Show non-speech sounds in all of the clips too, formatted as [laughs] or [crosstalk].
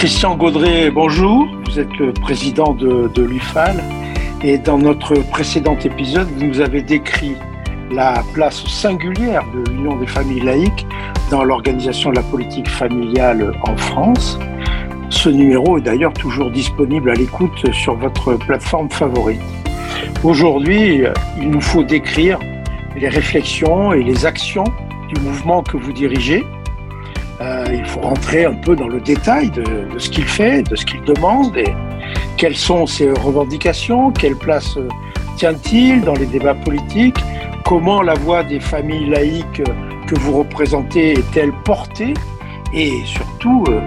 Christian Gaudret, bonjour. Vous êtes le président de, de l'UFAL et dans notre précédent épisode, vous nous avez décrit la place singulière de l'Union des familles laïques dans l'organisation de la politique familiale en France. Ce numéro est d'ailleurs toujours disponible à l'écoute sur votre plateforme favorite. Aujourd'hui, il nous faut décrire les réflexions et les actions du mouvement que vous dirigez. Euh, il faut rentrer un peu dans le détail de, ce qu'il fait, de ce qu'il demande et quelles sont ses revendications, quelle place tient-il dans les débats politiques, comment la voix des familles laïques que vous représentez est-elle portée et surtout euh,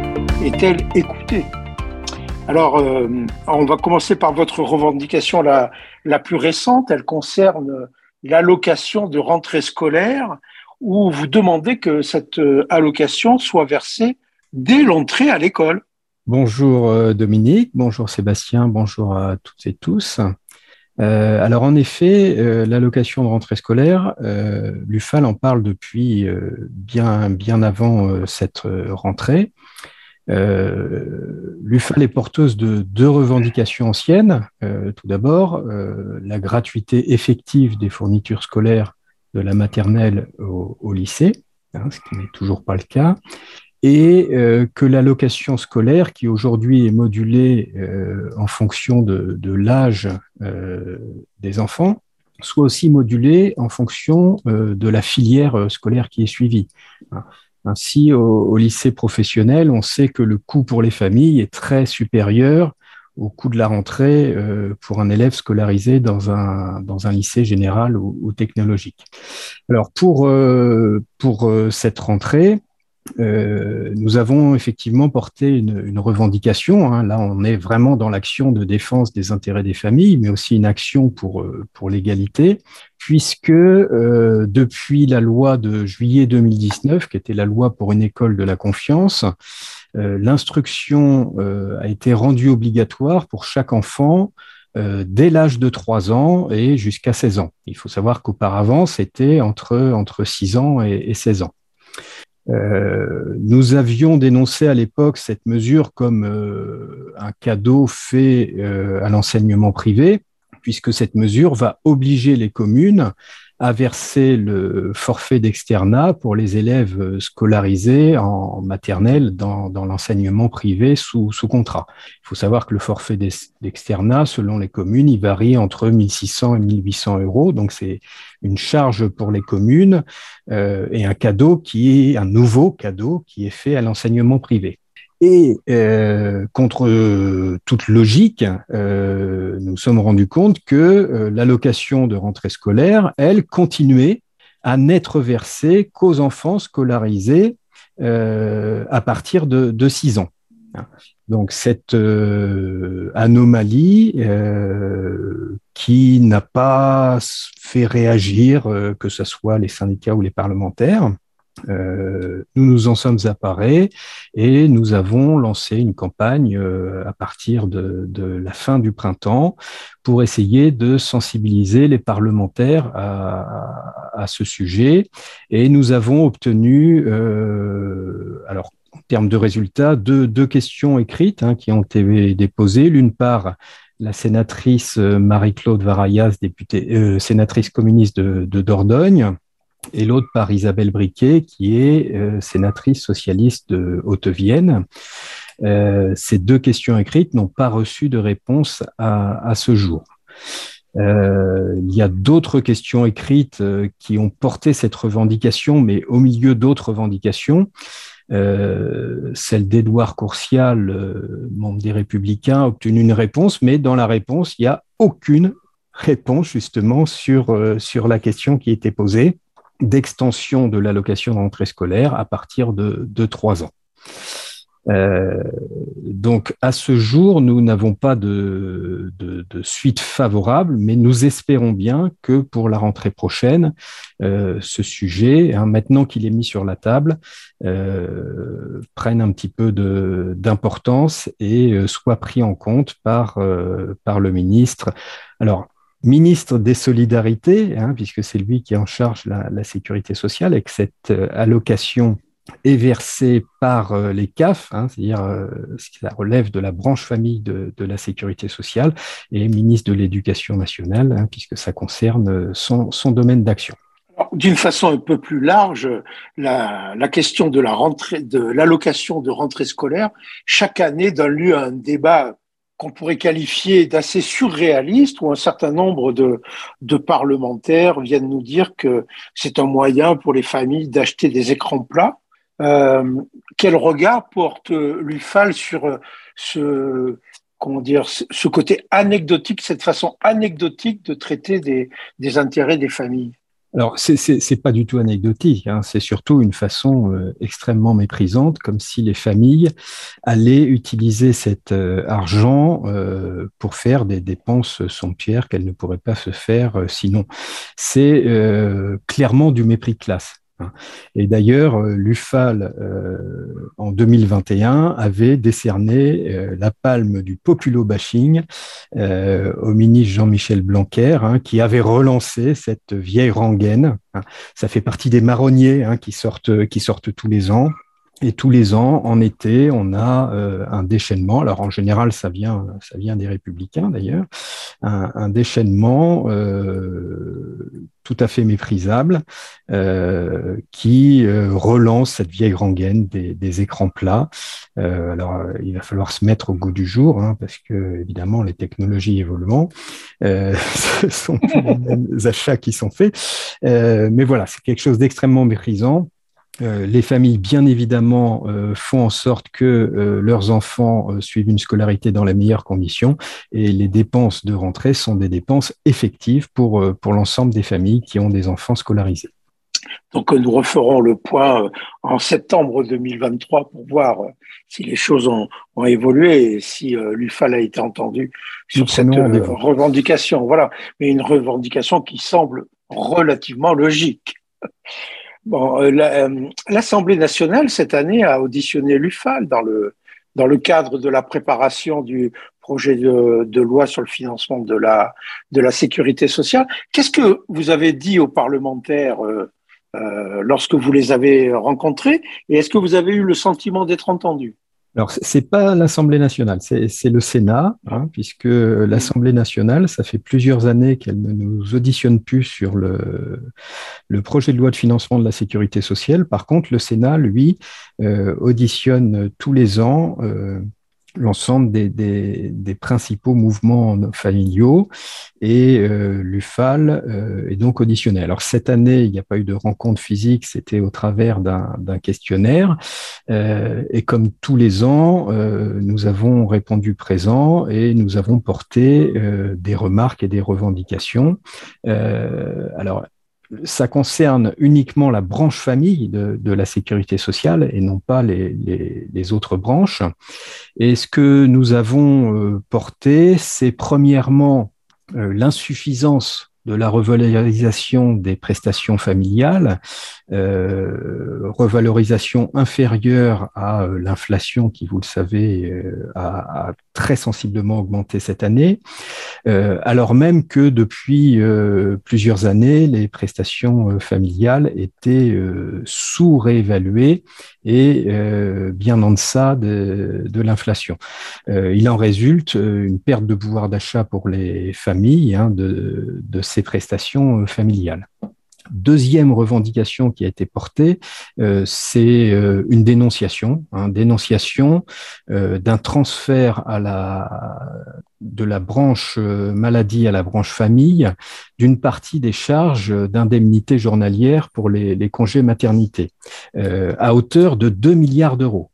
est-elle écoutée? Alors, euh, on va commencer par votre revendication la, la plus récente. Elle concerne l'allocation de rentrée scolaire où vous demandez que cette euh, allocation soit versée dès l'entrée à l'école. Bonjour Dominique, bonjour Sébastien, bonjour à toutes et tous. Euh, alors en effet, euh, l'allocation de rentrée scolaire, euh, l'UFAL en parle depuis bien, bien avant cette rentrée. L'UFAL est porteuse de deux revendications anciennes. tout d'abord, la gratuité effective des fournitures scolaires de la maternelle au, lycée, hein, ce qui n'est toujours pas le cas, et euh, que l'allocation scolaire, qui aujourd'hui est modulée euh, en fonction de, l'âge euh, des enfants, soit aussi modulée en fonction de la filière scolaire qui est suivie. Ainsi, au, lycée professionnel, on sait que le coût pour les familles est très supérieur au coût de la rentrée pour un élève scolarisé dans un, dans un lycée général ou, technologique. Alors, pour, pour cette rentrée, euh, nous avons effectivement porté une, revendication. Hein. Là, on est vraiment dans l'action de défense des intérêts des familles, mais aussi une action pour, euh, pour l'égalité, puisque euh, depuis la loi de juillet 2019, qui était la loi pour une école de la confiance, l'instruction a été rendue obligatoire pour chaque enfant dès l'âge de 3 ans et jusqu'à 16 ans. Il faut savoir qu'auparavant, c'était entre, entre 6 ans et, et 16 ans. Euh, nous avions dénoncé à l'époque cette mesure comme euh, un cadeau fait euh, à l'enseignement privé, puisque cette mesure va obliger les communes à verser le forfait d'externat pour les élèves scolarisés en maternelle dans, l'enseignement privé sous, sous, contrat. Il faut savoir que le forfait d'externat, selon les communes, il varie entre 1600 et 1800 euros. Donc, c'est une charge pour les communes euh, et un cadeau qui est un nouveau cadeau qui est fait à l'enseignement privé. Et euh, contre euh, toute logique, euh, nous sommes rendus compte que l'allocation de rentrée scolaire, elle, continuait à n'être versée qu'aux enfants scolarisés à partir de, de 6 ans. Donc cette anomalie qui n'a pas fait réagir, que ce soit les syndicats ou les parlementaires, euh, nous nous en sommes apparés et nous avons lancé une campagne euh, à partir de, de, la fin du printemps pour essayer de sensibiliser les parlementaires à, à ce sujet. Et nous avons obtenu, euh, alors en termes de résultats, deux, deux questions écrites hein, qui ont été déposées. L'une par la sénatrice Marie-Claude Varayas, députée, sénatrice communiste de, de Dordogne, et l'autre par Isabelle Briquet, qui est euh, sénatrice socialiste de Haute-Vienne. Euh, ces deux questions écrites n'ont pas reçu de réponse à, ce jour. Euh, il y a d'autres questions écrites qui ont porté cette revendication, mais au milieu d'autres revendications. Celle d'Édouard Courcial, membre des Républicains, a obtenu une réponse, mais dans la réponse, il n'y a aucune réponse justement sur, sur la question qui était posée d'extension de l'allocation de rentrée scolaire à partir de, de 3 ans. Euh, donc à ce jour, nous n'avons pas de, de, suite favorable, mais nous espérons bien que pour la rentrée prochaine, euh, ce sujet, hein, maintenant qu'il est mis sur la table, euh, prenne un petit peu d'importance et soit pris en compte par, par le ministre. Alors, ministre des Solidarités, hein, puisque c'est lui qui en charge la, sécurité sociale, avec cette euh, allocation est versé par les CAF, hein, c'est-à-dire ce qui relève de la branche famille de, la sécurité sociale, et ministre de l'Éducation nationale, hein, puisque ça concerne son, son domaine d'action. D'une façon un peu plus large, la, la question de la rentrée, de l'allocation de rentrée scolaire, chaque année donne lieu à un débat qu'on pourrait qualifier d'assez surréaliste, où un certain nombre de, de, parlementaires viennent nous dire que c'est un moyen pour les familles d'acheter des écrans plats. Euh, quel regard porte l'UFAL sur ce, comment dire, ce côté anecdotique, cette façon anecdotique de traiter des, des intérêts des familles? Alors, c'est pas du tout anecdotique, hein. c'est surtout une façon euh, extrêmement méprisante, comme si les familles allaient utiliser cet euh, argent euh, pour faire des dépenses somptuaires qu'elles ne pourraient pas se faire sinon. C'est clairement du mépris de classe. Hein. Et d'ailleurs, euh, l'UFAL, euh, en 2021, avait décerné euh, la palme du populo-bashing au ministre Jean-Michel Blanquer, hein, qui avait relancé cette vieille rengaine. Hein. Ça fait partie des marronniers qui, sortent, qui sortent tous les ans. Et tous les ans, en été, on a euh, un déchaînement. Alors en général, ça vient, ça vient des républicains d'ailleurs, un, déchaînement euh, tout à fait méprisable euh, qui relance cette vieille rengaine des, écrans plats. alors il va falloir se mettre au goût du jour hein, parce que évidemment les technologies évoluent. [laughs] ce sont les mêmes achats qui sont faits, mais voilà, c'est quelque chose d'extrêmement méprisant euh, les familles, bien évidemment, euh, font en sorte que euh, leurs enfants suivent une scolarité dans les meilleures conditions et les dépenses de rentrée sont des dépenses effectives pour, pour l'ensemble des familles qui ont des enfants scolarisés. Donc nous referons le point en septembre 2023 pour voir si les choses ont, évolué et si l'UFAL a été entendu sur cette revendication. Voilà, mais une revendication qui semble relativement logique. Bon, euh, euh, l'Assemblée nationale, cette année, a auditionné l'UFAL dans le, dans le cadre de la préparation du projet de, loi sur le financement de la, sécurité sociale. Qu'est-ce que vous avez dit aux parlementaires euh lorsque vous les avez rencontrés et est-ce que vous avez eu le sentiment d'être entendu alors, c'est pas l'Assemblée nationale, c'est le Sénat, hein, puisque l'Assemblée nationale, ça fait plusieurs années qu'elle ne nous auditionne plus sur le, le, projet de loi de financement de la sécurité sociale. Par contre, le Sénat, lui, euh, auditionne tous les ans. Euh, l'ensemble des, des, principaux mouvements familiaux et euh, l'UFAL euh, est donc auditionné. Alors cette année, il n'y a pas eu de rencontre physique, c'était au travers d'un questionnaire euh, et comme tous les ans, euh, nous avons répondu présent et nous avons porté des remarques et des revendications. alors ça concerne uniquement la branche famille de, la sécurité sociale et non pas les, autres branches. Et ce que nous avons euh, porté, c'est premièrement euh, l'insuffisance de la revalorisation des prestations familiales, euh, revalorisation inférieure à euh, l'inflation qui, vous le savez, a, a, très sensiblement augmenté cette année, euh, alors même que depuis euh, plusieurs années, les prestations familiales étaient sous-réévaluées et bien en deçà de, l'inflation. il en résulte une perte de pouvoir d'achat pour les familles hein, de ces prestations familiales. Deuxième revendication qui a été portée, euh, c'est euh, une dénonciation, hein, dénonciation euh, d'un transfert de la branche maladie à la branche famille d'une partie des charges d'indemnité journalière pour les, les congés maternité, à hauteur de 2 milliards d'euros.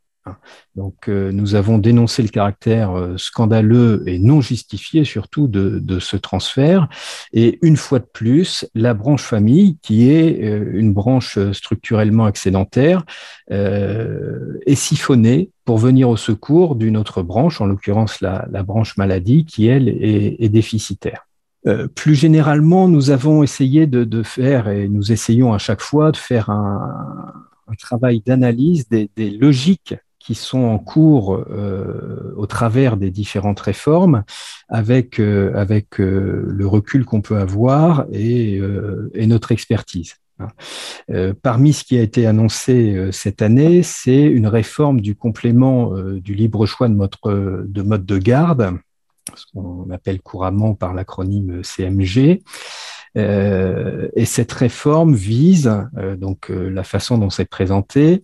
Donc, euh, nous avons dénoncé le caractère euh, scandaleux et non justifié surtout de, ce transfert. Et une fois de plus, la branche famille, qui est euh, une branche structurellement excédentaire, est siphonnée pour venir au secours d'une autre branche, en l'occurrence la, branche maladie, qui elle est, déficitaire. plus généralement, nous avons essayé de, faire, et nous essayons à chaque fois de faire un, travail d'analyse des, logiques sont en cours euh, au travers des différentes réformes, avec, euh, avec euh, le recul qu'on peut avoir et, notre expertise. Hein. parmi ce qui a été annoncé cette année, c'est une réforme du complément du libre choix de, mode de garde, ce qu'on appelle couramment par l'acronyme CMG. et cette réforme vise, donc la façon dont c'est présenté,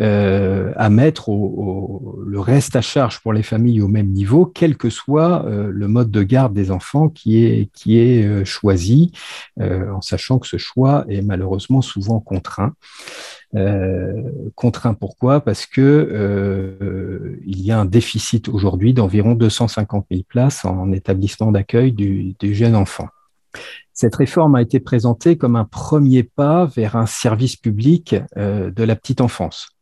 euh, à mettre le reste à charge pour les familles au même niveau, quel que soit euh, le mode de garde des enfants qui est, qui est euh, choisi, en sachant que ce choix est malheureusement souvent contraint. contraint pourquoi? Parce que il y a un déficit aujourd'hui d'environ 250 000 places en établissement d'accueil du, du jeune enfant. Cette réforme a été présentée comme un premier pas vers un service public de la petite enfance.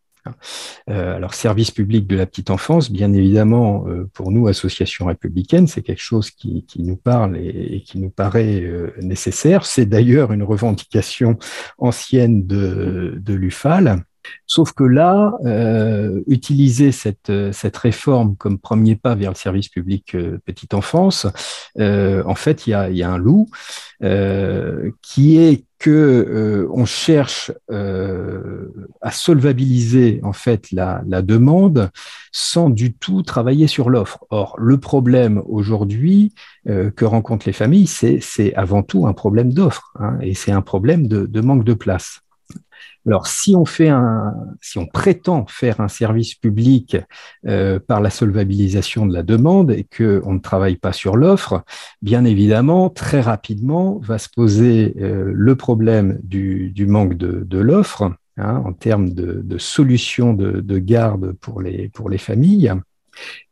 Euh, alors, service public de la petite enfance, bien évidemment, euh, pour nous, association républicaine, c'est quelque chose qui, nous parle et, qui nous paraît euh, nécessaire. C'est d'ailleurs une revendication ancienne de, l'UFAL. Sauf que là, utiliser cette, cette réforme comme premier pas vers le service public petite enfance, en fait, il y a, y a, un loup qui est que on cherche à solvabiliser en fait la, demande sans du tout travailler sur l'offre. Or, le problème aujourd'hui que rencontrent les familles, c'est avant tout un problème d'offre hein, et c'est un problème de, de manque de place. Alors, si on fait un, si on prétend faire un service public euh, par la solvabilisation de la demande et que on ne travaille pas sur l'offre, bien évidemment, très rapidement va se poser euh, le problème du, du, manque de, de l'offre hein, en termes de, de solutions de, de, garde pour les pour les familles.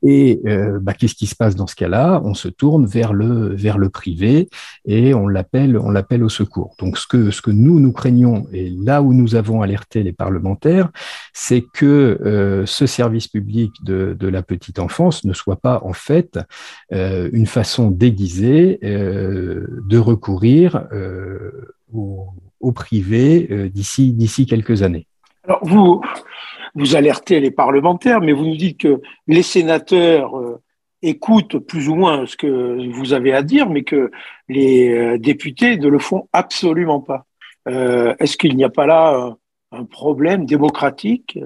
Et euh, bah, qu'est-ce qui se passe dans ce cas-là? On se tourne vers le vers le privé et on l'appelle on l'appelle au secours. Donc ce que ce que nous nous craignons et là où nous avons alerté les parlementaires, c'est que euh, ce service public de, de la petite enfance ne soit pas en fait euh, une façon déguisée de recourir au, au, privé d'ici d'ici quelques années. Alors vous vous alertez les parlementaires, mais vous nous dites que les sénateurs euh, écoutent plus ou moins ce que vous avez à dire, mais que les euh, députés ne le font absolument pas. Euh, est-ce qu'il n'y a pas là un problème démocratique?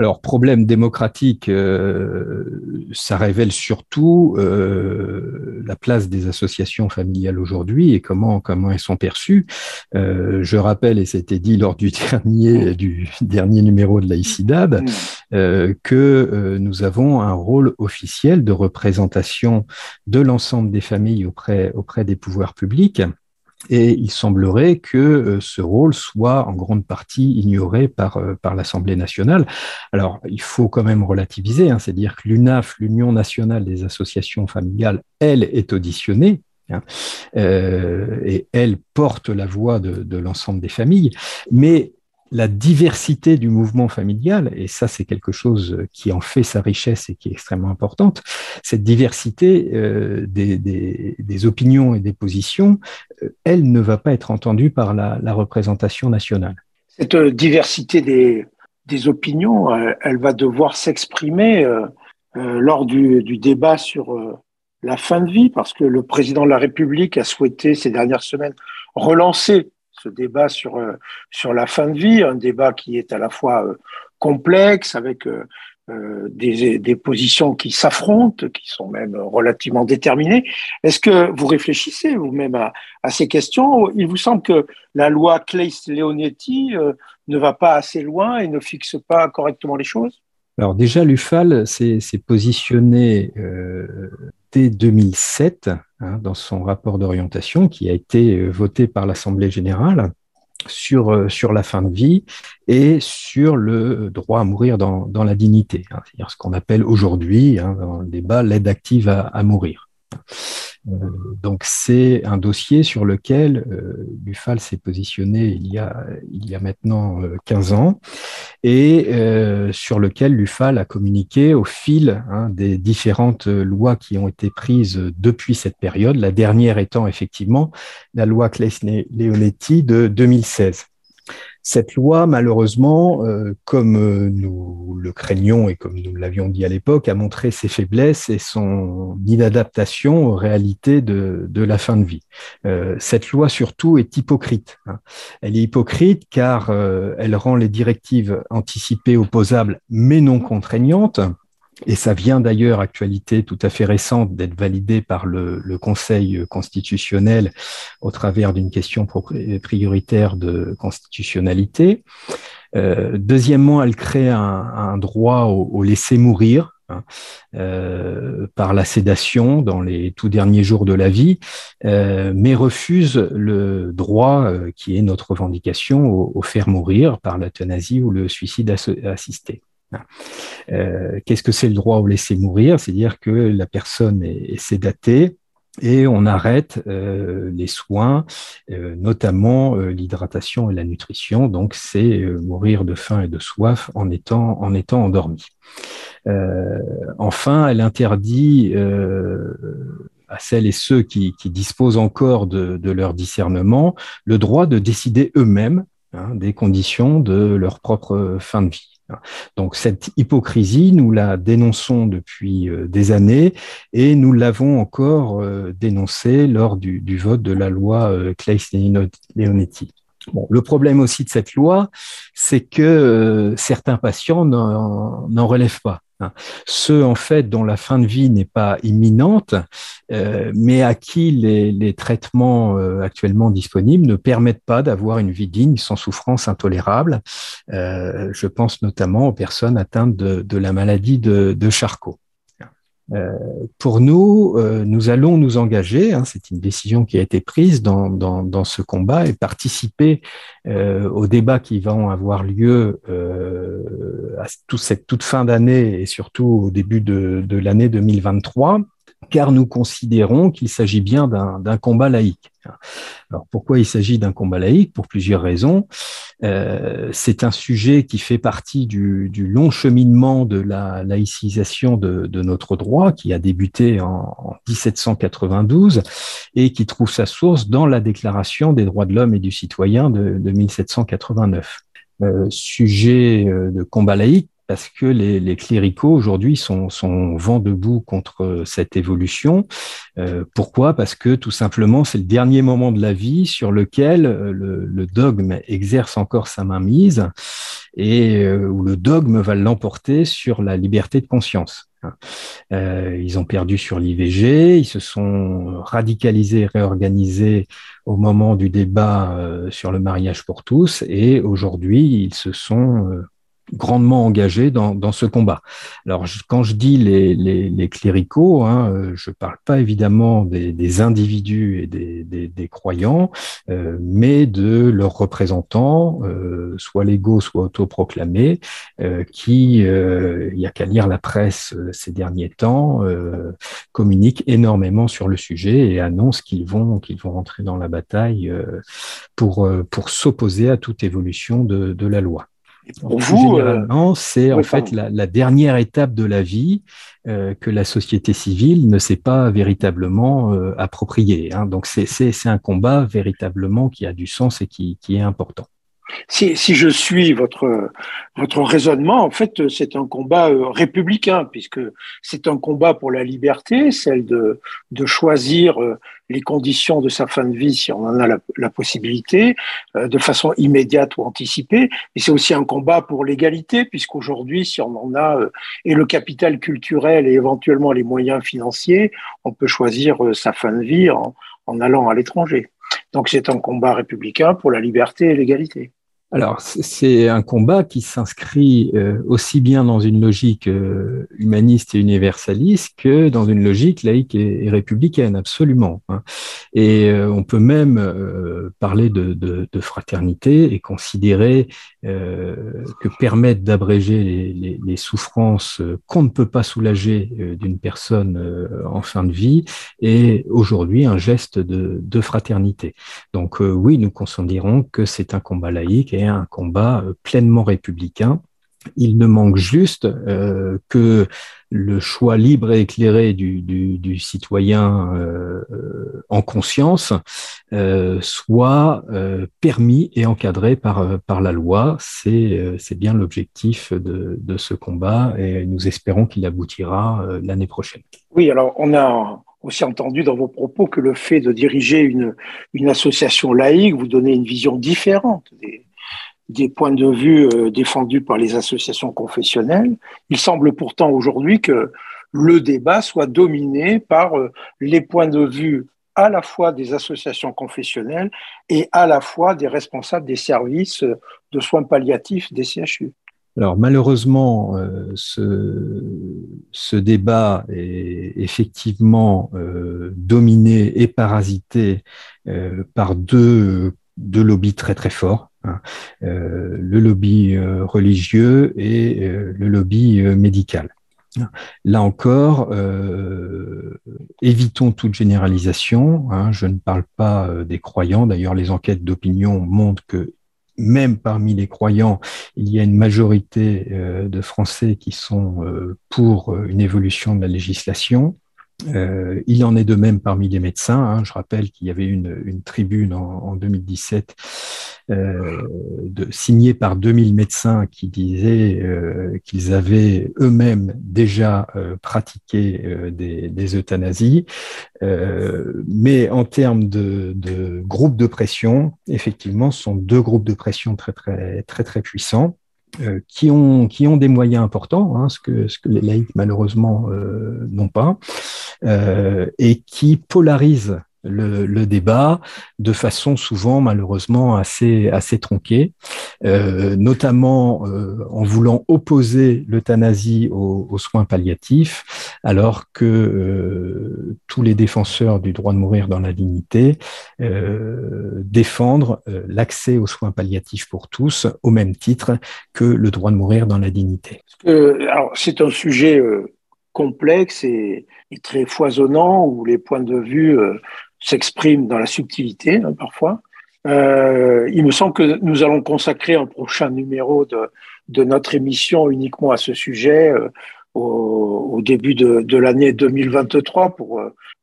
Alors, problème démocratique, euh, ça révèle surtout euh, la place des associations familiales aujourd'hui et comment comment elles sont perçues. Euh, je rappelle, et c'était dit lors du [laughs] dernier du dernier numéro de la ICIDAD, que nous avons un rôle officiel de représentation de l'ensemble des familles auprès auprès des pouvoirs publics. Et il semblerait que euh, ce rôle soit en grande partie ignoré par, euh, par l'Assemblée nationale. Alors, il faut quand même relativiser, hein, c'est-à-dire que l'UNAF, l'Union nationale des associations familiales, elle est auditionnée, hein, euh, et elle porte la voix de, de l'ensemble des familles, mais la diversité du mouvement familial, et ça c'est quelque chose qui en fait sa richesse et qui est extrêmement importante, cette diversité euh, des, opinions et des positions, euh, elle ne va pas être entendue par la, représentation nationale. Cette diversité des, opinions, elle, va devoir s'exprimer euh, euh lors du, débat sur euh, la fin de vie, parce que le président de la République a souhaité ces dernières semaines relancer ce débat sur, euh, sur la fin de vie, un débat qui est à la fois euh, complexe, avec euh, des, des positions qui s'affrontent, qui sont même relativement déterminées. Est-ce que vous réfléchissez vous-même à, ces questions? Il vous semble que la loi Claes-Leonetti ne va pas assez loin et ne fixe pas correctement les choses? Alors déjà, l'UFAL s'est positionné dès 2007 hein, dans son rapport d'orientation qui a été euh, voté par l'Assemblée générale sur, euh, sur la fin de vie et sur le droit à mourir dans, dans la dignité, hein, c'est-à-dire ce qu'on appelle aujourd'hui hein, dans le débat l'aide active à, à mourir. Euh, donc c'est un dossier sur lequel euh, l'UFAL s'est positionné il y a, il y a maintenant 15 ans et euh, sur lequel l'UFAL a communiqué au fil hein, des différentes lois qui ont été prises depuis cette période, la dernière étant effectivement la loi Claes-Leonetti de 2016. Cette loi, malheureusement, euh, comme euh, nous le craignions et comme nous l'avions dit à l'époque, a montré ses faiblesses et son inadaptation aux réalités de, la fin de vie. Euh, cette loi, surtout, est hypocrite. Hein. Elle est hypocrite car elle rend les directives anticipées opposables mais non contraignantes et ça vient d'ailleurs, actualité tout à fait récente, d'être validé par le, Conseil constitutionnel au travers d'une question prioritaire de constitutionnalité. Euh, deuxièmement, elle crée un, droit au, laisser mourir. Hein, euh, par la sédation dans les tout derniers jours de la vie, euh, mais refuse le droit qui est notre revendication au, au faire mourir par l'euthanasie ou le suicide assisté. Euh, qu'est-ce que c'est le droit au laisser mourir? C'est-à-dire que la personne est, sédatée et on arrête euh, les soins, euh, notamment l'hydratation et la nutrition. Donc, c'est mourir de faim et de soif en étant, en étant endormi. enfin, elle interdit à celles et ceux qui, disposent encore de, leur discernement le droit de décider eux-mêmes hein, des conditions de leur propre fin de vie. Donc cette hypocrisie, nous la dénonçons depuis euh, des années et nous l'avons encore euh, dénoncée lors du, vote de la loi euh, Claes-Leonetti. Le problème aussi de cette loi, c'est que certains patients n'en relèvent pas. Ceux, en fait, dont la fin de vie n'est pas imminente, euh, mais à qui les, traitements euh, actuellement disponibles ne permettent pas d'avoir une vie digne sans souffrance intolérable. Euh, je pense notamment aux personnes atteintes de, la maladie de Charcot. Euh, pour nous, euh, nous allons nous engager, hein, c'est une décision qui a été prise dans, dans, ce combat et participer euh, aux débats qui vont avoir lieu à tout, cette toute fin d'année et surtout au début de, de l'année 2023 car nous considérons qu'il s'agit bien d'un combat laïque. Alors pourquoi il s'agit d'un combat laïque? Pour plusieurs raisons. Euh, c'est un sujet qui fait partie du, long cheminement de la laïcisation de, notre droit, qui a débuté en, 1792 et qui trouve sa source dans la Déclaration des droits de l'homme et du citoyen de, 1789. Euh, sujet euh, de combat laïque parce que les, cléricaux aujourd'hui sont, sont vent debout contre cette évolution. Euh, pourquoi? Parce que tout simplement, c'est le dernier moment de la vie sur lequel euh, le, dogme exerce encore sa mainmise et euh, où le dogme va l'emporter sur la liberté de conscience. ils ont perdu sur l'IVG, ils se sont radicalisés, réorganisés au moment du débat sur le mariage pour tous, et aujourd'hui, ils se sont grandement engagés dans, dans, ce combat. Alors, quand je dis les, cléricaux, hein, euh, je parle pas évidemment des, des individus et des, croyants, euh, mais de leurs représentants, euh, soit légaux, soit autoproclamés, euh, qui, il y a qu'à lire la presse ces derniers temps, communiquent énormément sur le sujet et annoncent qu'ils vont qu'ils vont rentrer dans la bataille pour pour s'opposer à toute évolution de, de la loi. Pour vous, euh, c'est en fait la, dernière étape de la vie euh, que la société civile ne s'est pas véritablement euh, appropriée. Hein. Donc c'est un combat véritablement qui a du sens et qui est important. Si, si, je suis votre, votre raisonnement, en fait, c'est un combat euh, républicain, puisque c'est un combat pour la liberté, celle de, de choisir euh, les conditions de sa fin de vie si on en a la, possibilité, euh, de façon immédiate ou anticipée. Et c'est aussi un combat pour l'égalité, puisqu'aujourd'hui, si on en a et le capital culturel et éventuellement les moyens financiers, on peut choisir sa fin de vie en, en allant à l'étranger. Donc c'est un combat républicain pour la liberté et l'égalité. Alors, c'est un combat qui s'inscrit euh, aussi bien dans une logique euh, humaniste et universaliste que dans une logique laïque et, républicaine, absolument. Hein. Et euh, on peut même parler de, de, de, fraternité et considérer que permettre d'abréger les, les, les, souffrances qu'on ne peut pas soulager d'une personne en fin de vie est aujourd'hui un geste de, de fraternité. Donc oui, nous considérons que c'est un combat laïque un combat euh, pleinement républicain. Il ne manque juste euh, que le choix libre et éclairé du, citoyen euh, en conscience soit permis et encadré par, la loi. C'est bien l'objectif de, de, ce combat et nous espérons qu'il aboutira l'année prochaine. Oui, alors on a aussi entendu dans vos propos que le fait de diriger une, une association laïque vous donnait une vision différente des, des points de vue euh, défendus par les associations confessionnelles. Il semble pourtant aujourd'hui que le débat soit dominé par euh, les points de vue à la fois des associations confessionnelles et à la fois des responsables des services de soins palliatifs des CHU. Alors malheureusement, euh, ce, ce, débat est effectivement dominé et parasité par deux, deux lobbies très très forts. Hein. Euh, le lobby euh, religieux et euh, le lobby médical. Là encore, évitons toute généralisation. Hein. je ne parle pas des croyants. D'ailleurs, les enquêtes d'opinion montrent que même parmi les croyants, il y a une majorité de Français qui sont pour une évolution de la législation. Il en est de même parmi les médecins. Hein. Je rappelle qu'il y avait une, une tribune en 2017 euh, de, signée par 2000 médecins qui disaient euh, qu'ils avaient eux-mêmes déjà euh, pratiqué des, euthanasies. mais en termes de, groupes de pression, effectivement, ce sont deux groupes de pression très très très très puissants. Qui, ont, qui ont des moyens importants, hein, ce, que, les laïcs malheureusement n'ont pas, et qui polarisent le, débat de façon souvent malheureusement assez assez tronquée, euh, notamment euh, en voulant opposer l'euthanasie aux, soins palliatifs, alors que euh, tous les défenseurs du droit de mourir dans la dignité défendent l'accès aux soins palliatifs pour tous au même titre que le droit de mourir dans la dignité. c'est un sujet complexe et, très foisonnant où les points de vue s'exprime dans la subtilité hein, parfois. Euh, il me semble que nous allons consacrer un prochain numéro de, de notre émission uniquement à ce sujet euh, au, au, début de, de l'année 2023 pour,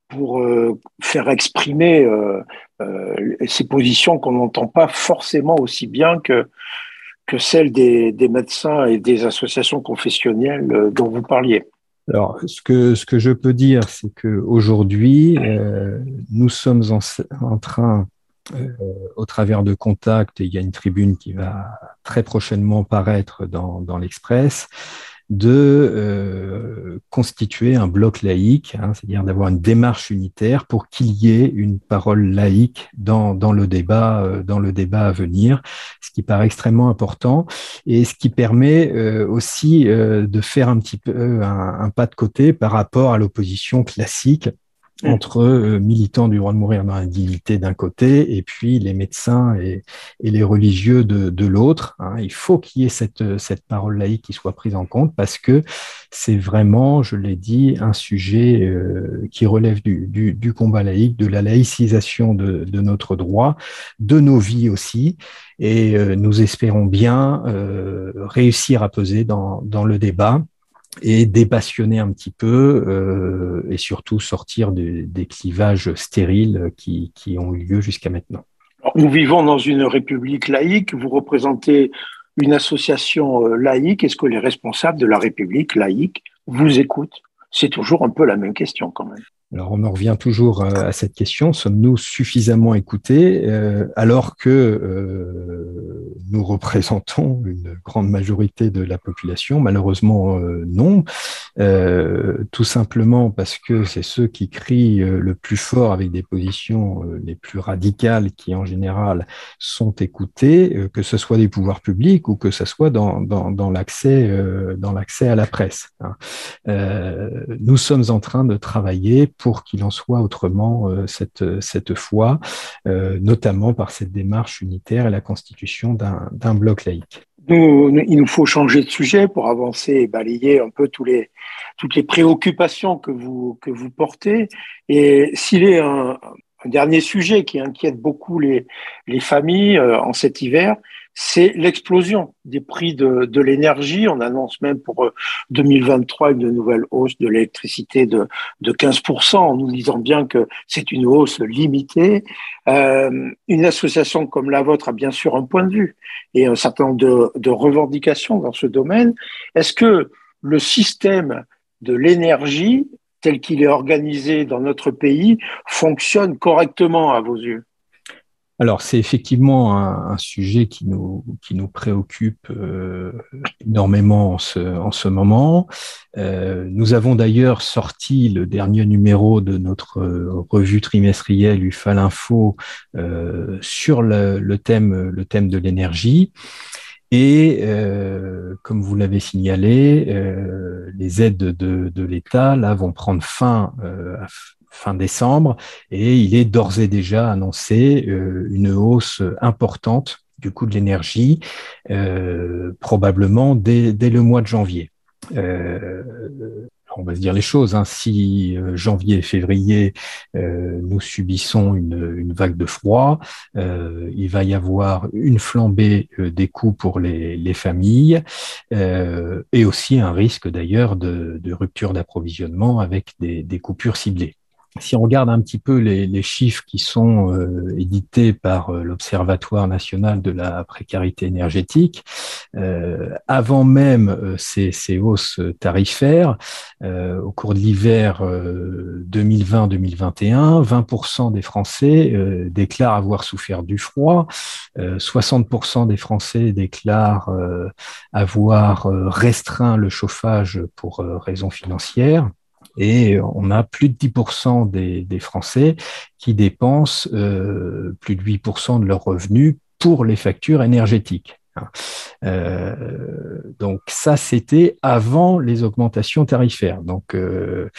pour euh, faire exprimer euh, euh, ces positions qu'on n'entend pas forcément aussi bien que, que celles des, des médecins et des associations confessionnelles dont vous parliez. Alors, ce que, ce que je peux dire, c'est qu'aujourd'hui, euh, nous sommes en, train, euh, au travers de contacts, il y a une tribune qui va très prochainement paraître dans, dans l'Express, de euh, constituer un bloc laïque, hein, c'est-à-dire d'avoir une démarche unitaire pour qu'il y ait une parole laïque dans, dans le débat, euh, dans le débat à venir, ce qui paraît extrêmement important et ce qui permet euh, aussi de faire un petit peu un, pas de côté par rapport à l'opposition classique. Entre euh, militants du droit de mourir dans la dignité d'un côté et puis les médecins et, les religieux de, l'autre. Hein. Il faut qu'il y ait cette, cette parole laïque qui soit prise en compte parce que c'est vraiment, je l'ai dit, un sujet euh, qui relève du, combat laïque, de la laïcisation de, notre droit, de nos vies aussi. Et euh, nous espérons bien euh, réussir à peser dans le débat et dépassionner un petit peu euh, et surtout sortir de, des clivages stériles qui, qui ont eu lieu jusqu'à maintenant. nous vivons dans une république laïque, vous représentez une association euh, laïque, est-ce que les responsables de la république laïque vous écoutent? C'est toujours un peu la même question quand même. Alors on en revient toujours euh, à cette question, sommes-nous suffisamment écoutés euh, alors que euh, nous représentons une grande majorité de la population. Malheureusement euh, non, euh, tout simplement parce que c'est ceux qui crient le plus fort avec des positions les plus radicales qui en général sont écoutés, que ce soit des pouvoirs publics ou que ce soit dans, dans, l'accès dans l'accès à la presse. Hein. nous sommes en train de travailler pour qu'il en soit autrement euh, cette, cette fois, euh, notamment par cette démarche unitaire et la constitution d'un bloc laïque. Nous, il nous faut changer de sujet pour avancer et balayer un peu tous les, toutes les préoccupations que vous, que vous portez. Et s'il est un, dernier sujet qui inquiète beaucoup les, les familles euh, en cet hiver, c'est l'explosion des prix de, de l'énergie. On annonce même pour 2023 euh, une nouvelle hausse de l'électricité de, de 15%, en nous disant bien que c'est une hausse limitée. Euh, une association comme la vôtre a bien sûr un point de vue et un certain nombre de, de revendications dans ce domaine. Est-ce que le système de l'énergie tel qu'il est organisé dans notre pays fonctionne correctement à vos yeux? Alors, c'est effectivement un, sujet qui nous, qui nous préoccupe euh, énormément en ce, en ce moment. Euh, nous avons d'ailleurs sorti le dernier numéro de notre euh, revue trimestrielle UFAL Info sur le, le, thème, le thème de l'énergie. Et comme vous l'avez signalé, les aides de, de l'État là vont prendre fin à fin décembre, et il est d'ores et déjà annoncé euh, une hausse importante du coût de l'énergie, euh, probablement dès, le mois de janvier. Euh, on va se dire les choses. Hein. Si janvier et février, nous subissons une, vague de froid, il va y avoir une flambée des coûts pour les, familles et aussi un risque d'ailleurs de, rupture d'approvisionnement avec des coupures ciblées si on regarde un petit peu les, chiffres qui sont euh, édités par euh, l'Observatoire national de la précarité énergétique, euh, avant même ces, hausses tarifaires, au cours de l'hiver 2020-2021, 20% des Français déclarent avoir souffert du froid, 60% des Français déclarent avoir restreint le chauffage pour raisons financières. Et on a plus de 10% des, Français qui dépensent euh, plus de 8% de leurs revenus pour les factures énergétiques. Euh, donc ça, c'était avant les augmentations tarifaires. Donc euh,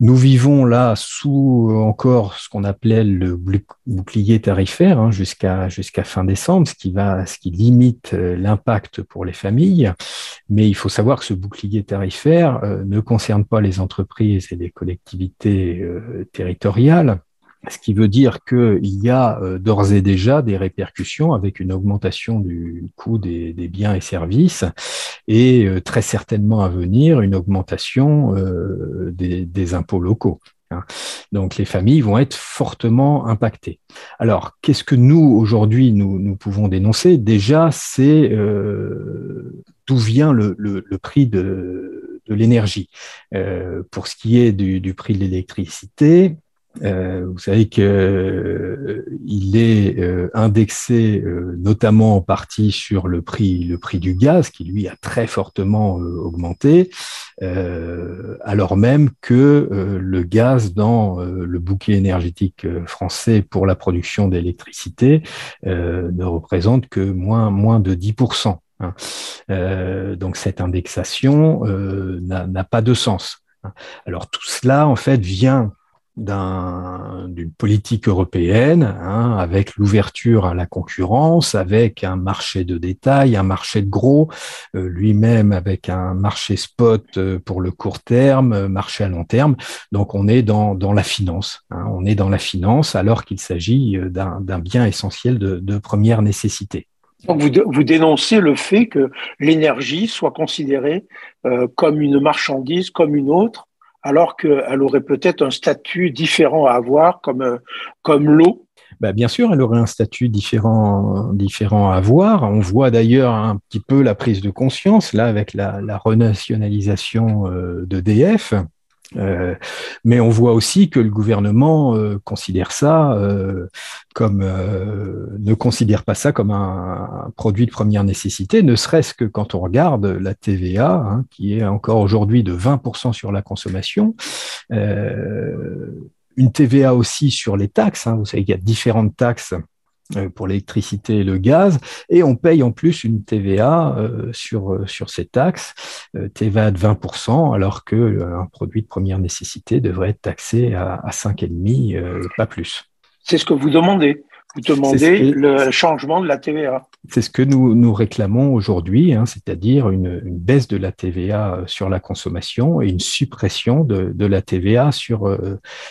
nous vivons là sous euh, encore ce qu'on appelait le bouclier tarifaire hein, jusqu'à jusqu'à fin décembre, ce qui va, ce qui limite euh, l'impact pour les familles. Mais il faut savoir que ce bouclier tarifaire euh, ne concerne pas les entreprises et les collectivités territoriales. Ce qui veut dire qu'il y a euh, d'ores et déjà des répercussions avec une augmentation du coût des, biens et services et euh, très certainement à venir une augmentation euh, des, impôts locaux. Hein. Donc les familles vont être fortement impactées. Alors qu'est-ce que nous aujourd'hui nous, pouvons dénoncer? Déjà c'est d'où vient le, prix de, l'énergie. pour ce qui est du prix de l'électricité, euh, vous savez qu'il euh, est euh, indexé notamment en partie sur le prix, le prix du gaz, qui lui a très fortement augmenté, alors même que le gaz dans le bouquet énergétique français pour la production d'électricité ne représente que moins, moins de 10%. Hein. donc cette indexation n'a pas de sens. Hein. Alors tout cela, en fait, vient d'une politique européenne, hein, avec l'ouverture à la concurrence, avec un marché de détail, un marché de gros, euh, lui-même avec un marché spot euh, pour le court terme, euh, marché à long terme. Donc on est dans, dans la finance, hein, on est dans la finance alors qu'il s'agit d'un bien essentiel de, de première nécessité. Donc vous, vous, dénoncez le fait que l'énergie soit considérée comme une marchandise, comme une autre, alors qu'elle aurait peut-être un statut différent à avoir comme, comme l'eau bah, bien sûr, elle aurait un statut différent, différent à avoir. On voit d'ailleurs un petit peu la prise de conscience là avec la, la renationalisation euh, d'EDF. Euh, mais on voit aussi que le gouvernement euh, considère ça euh, comme ne considère pas ça comme un, produit de première nécessité, ne serait-ce que quand on regarde la TVA, hein, qui est encore aujourd'hui de 20% sur la consommation. une TVA aussi sur les taxes. Hein. vous savez qu'il y a différentes taxes euh, pour l'électricité et le gaz, et on paye en plus une TVA euh, sur, euh, sur ces taxes, TVA de 20%, alors qu'un produit de première nécessité devrait être taxé à, à 5,5%, pas plus. C'est ce que vous demandez. Vous demandez le changement de la TVA. C'est ce que nous, nous réclamons aujourd'hui, hein, c'est-à-dire une, une, baisse de la TVA sur la consommation et une suppression de, de la TVA sur,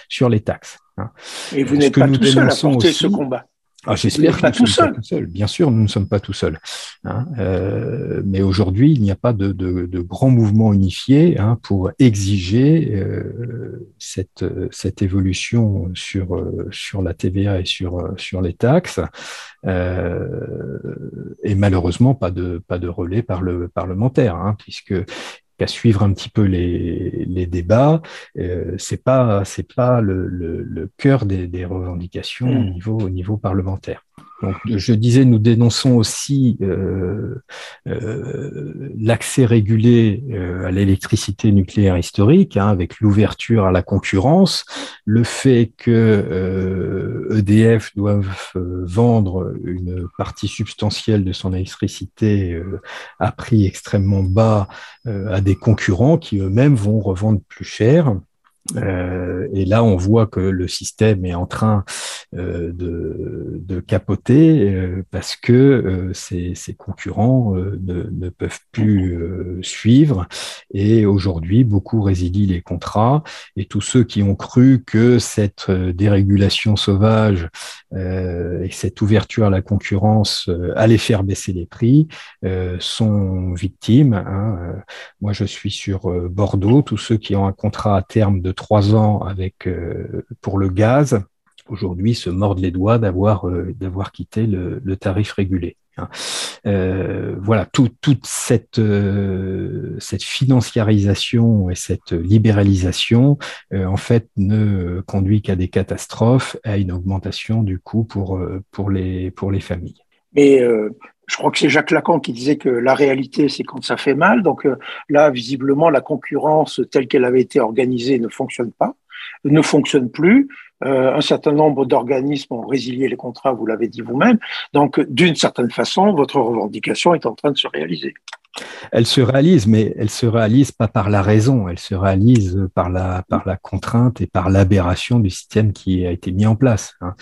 sur les taxes. Hein. Et vous n'êtes pas tout seul à porter ce combat. Ah, J'espère que nous ne sommes pas tout seuls. Bien sûr, nous ne sommes pas tout seuls. Hein. Euh, mais aujourd'hui, il n'y a pas de, de, de, grand mouvement unifié hein, pour exiger euh, cette, cette évolution sur, euh, sur la TVA et sur, sur les taxes. Euh, et malheureusement, pas de, pas de relais par le parlementaire, hein, puisque qu'à suivre un petit peu les, les débats, euh, c'est pas c'est pas le, le, le cœur des, des revendications au niveau au niveau parlementaire. Donc, je disais, nous dénonçons aussi euh, euh, l'accès régulé euh, à l'électricité nucléaire historique, hein, avec l'ouverture à la concurrence, le fait que EDF e doive vendre une partie substantielle de son électricité à prix extrêmement bas à des concurrents qui eux-mêmes vont revendre plus cher. Euh, et là, on voit que le système est en train euh, de, capoter euh, parce que ses, concurrents ne, ne, peuvent plus suivre. Et aujourd'hui, beaucoup résilient les contrats. Et tous ceux qui ont cru que cette dérégulation sauvage et cette ouverture à la concurrence allait faire baisser les prix sont victimes. Hein. Moi, je suis sur Bordeaux. Tous ceux qui ont un contrat à terme de trois ans avec euh, pour le gaz, aujourd'hui se mordent les doigts d'avoir euh, d'avoir quitté le, tarif régulé. Hein. Euh, voilà, tout, toute cette, cette financiarisation et cette libéralisation, en fait, ne conduit qu'à des catastrophes, à une augmentation du coût pour, pour, les, pour les familles. Mais je crois que c'est Jacques Lacan qui disait que la réalité, c'est quand ça fait mal. Donc euh, là, visiblement, la concurrence telle qu'elle avait été organisée ne fonctionne pas, ne fonctionne plus. Euh, un certain nombre d'organismes ont résilié les contrats, vous l'avez dit vous-même. Donc, d'une certaine façon, votre revendication est en train de se réaliser. Elle se réalise, mais elle se réalise pas par la raison, elle se réalise par la, par la contrainte et par l'aberration du système qui a été mis en place. Hein.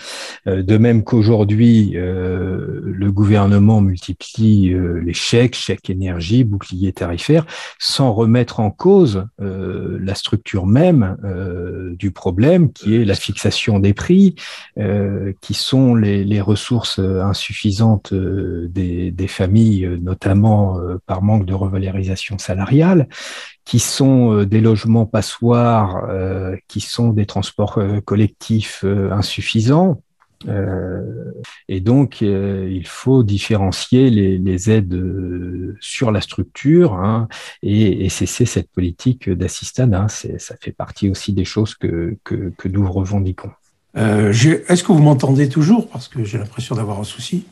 Euh, de même qu'aujourd'hui, euh, le gouvernement multiplie euh, les chèques, chèques énergie, bouclier tarifaire, sans remettre en cause la structure même du problème, qui est la fixation des prix, qui sont les, ressources insuffisantes des, des familles, notamment par manque de revalorisation salariale, qui sont euh, des logements passoires, euh, qui sont des transports euh, collectifs insuffisants. et donc, il faut différencier les, aides sur la structure hein, et, cesser cette politique d'assistanat. Ça fait partie aussi des choses que, que nous revendiquons. Est-ce que vous m'entendez toujours? Parce que j'ai l'impression d'avoir un souci.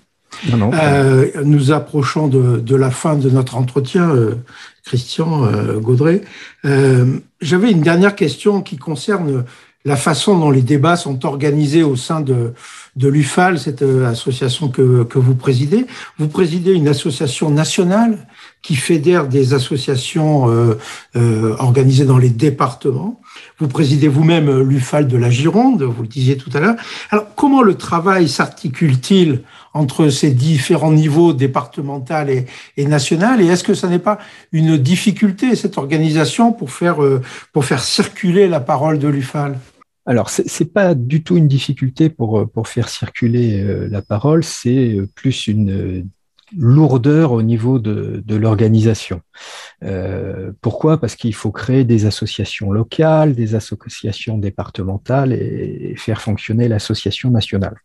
Euh, nous approchons de, de, la fin de notre entretien, euh, Christian euh, Gaudret. Euh, j'avais une dernière question qui concerne la façon dont les débats sont organisés au sein de, de l'UFAL, cette euh, association que, que vous présidez. Vous présidez une association nationale qui fédère des associations organisées dans les départements. Vous présidez vous-même l'UFAL de la Gironde, vous le disiez tout à l'heure. Alors, comment le travail s'articule-t-il entre ces différents niveaux départemental et, national? Et est-ce que ça n'est pas une difficulté, cette organisation, pour faire, euh, pour faire circuler la parole de l'UFAL? Alors, c'est n'est pas du tout une difficulté pour, pour faire circuler euh, la parole, c'est plus une lourdeur au niveau de, de l'organisation. Euh, pourquoi? Parce qu'il faut créer des associations locales, des associations départementales et, faire fonctionner l'association nationale.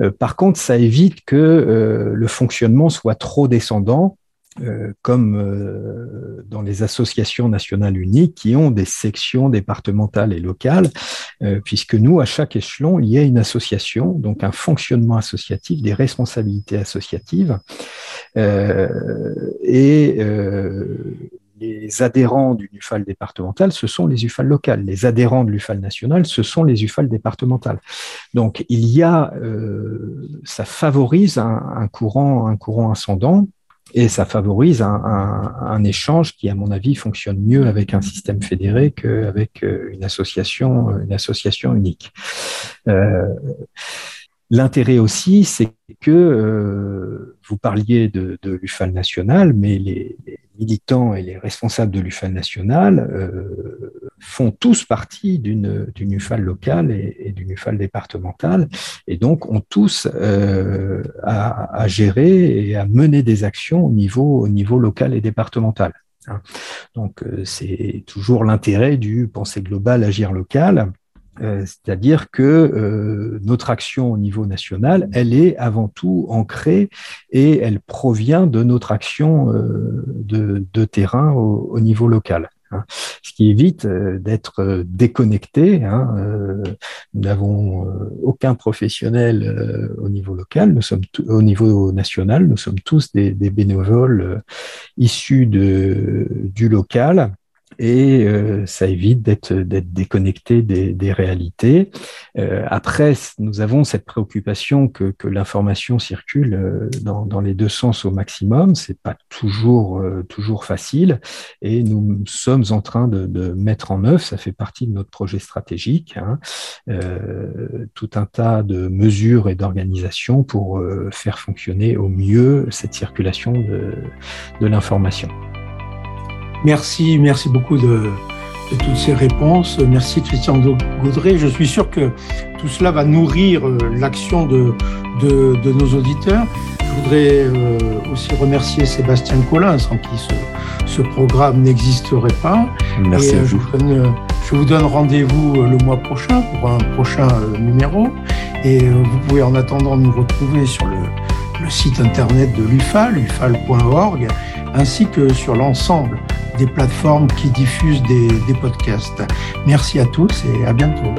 Euh, par contre, ça évite que euh, le fonctionnement soit trop descendant euh, comme euh, dans les associations nationales uniques qui ont des sections départementales et locales, euh, puisque nous, à chaque échelon, il y a une association, donc un fonctionnement associatif, des responsabilités associatives. et les adhérents du UFAL départemental, ce sont les UFAL locales. Les adhérents de l'UFAL national, ce sont les UFAL départementales. Donc, il y a, ça favorise un, courant, un courant ascendant et ça favorise un, échange qui, à mon avis, fonctionne mieux avec un système fédéré qu'avec euh, une association, une association unique. Euh, L'intérêt aussi, c'est que euh, vous parliez de, de l'UFAL national, mais les, militants et les responsables de l'UFAL national euh, font tous partie d'une UFAL locale et, d'une UFAL départementale, et donc ont tous euh, à, gérer et à mener des actions au niveau, au niveau local et départemental. Hein. Donc euh, c'est toujours l'intérêt du penser global, agir local. Euh, c'est-à-dire que euh, notre action au niveau national, elle est avant tout ancrée et elle provient de notre action euh, de, terrain au, niveau local. Hein. ce qui évite d'être déconnecté. Hein, nous n'avons aucun professionnel au niveau local, nous sommes au niveau national, nous sommes tous des, des bénévoles issus de, du local et euh, ça évite d'être déconnecté des, réalités. Euh, après, nous avons cette préoccupation que, l'information circule euh, dans, les deux sens au maximum. C'est pas toujours facile, et nous sommes en train de, mettre en œuvre. Ça fait partie de notre projet stratégique. Hein, tout un tas de mesures et d'organisations pour faire fonctionner au mieux cette circulation de l'information. Merci, merci beaucoup de, toutes ces réponses. Merci Christian Gaudré. Je suis sûr que tout cela va nourrir euh, l'action de, de, nos auditeurs. Je voudrais euh, aussi remercier Sébastien Collin, sans qui ce, ce programme n'existerait pas. Merci à euh, vous. Je vous donne, je vous donne rendez-vous le mois prochain pour un prochain numéro. Et vous pouvez en attendant nous retrouver sur le, site internet de l'UFAL, ufal.org, ainsi que sur l'ensemble des plateformes qui diffusent des podcasts. Merci à tous et à bientôt.